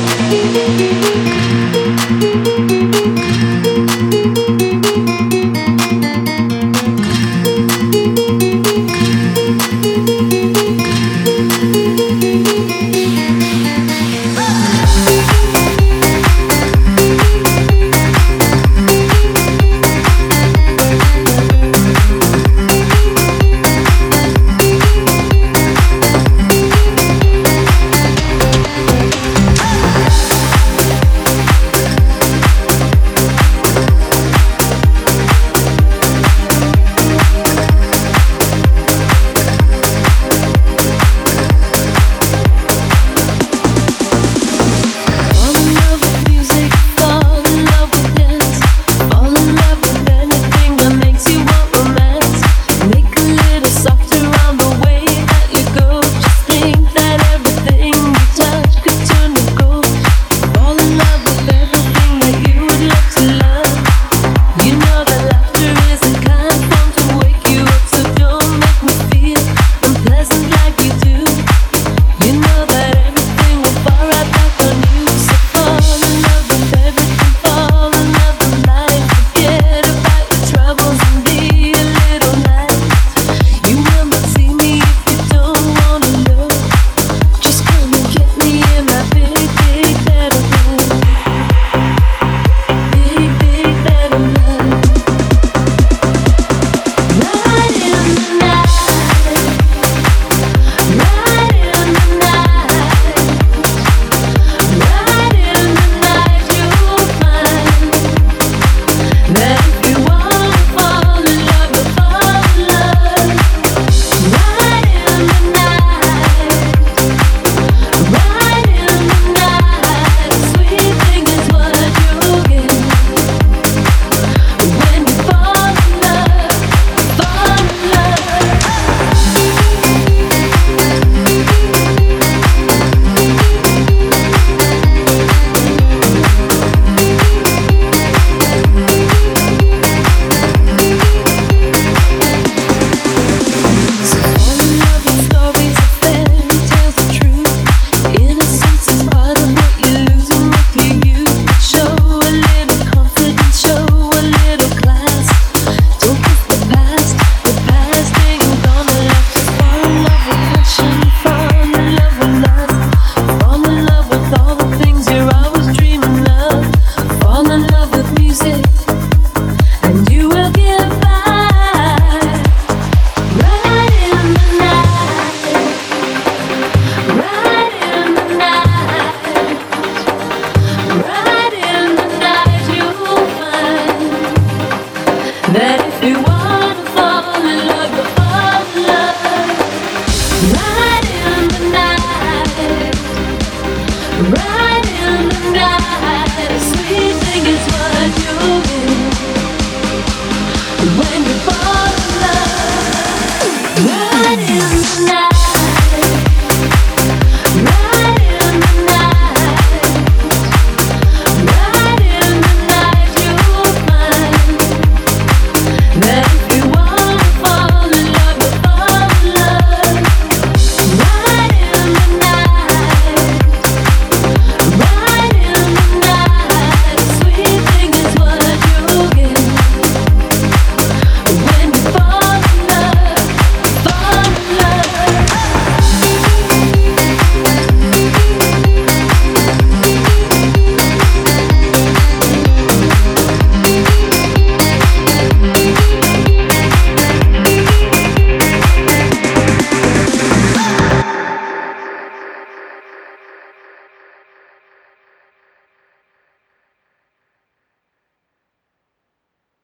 Música right.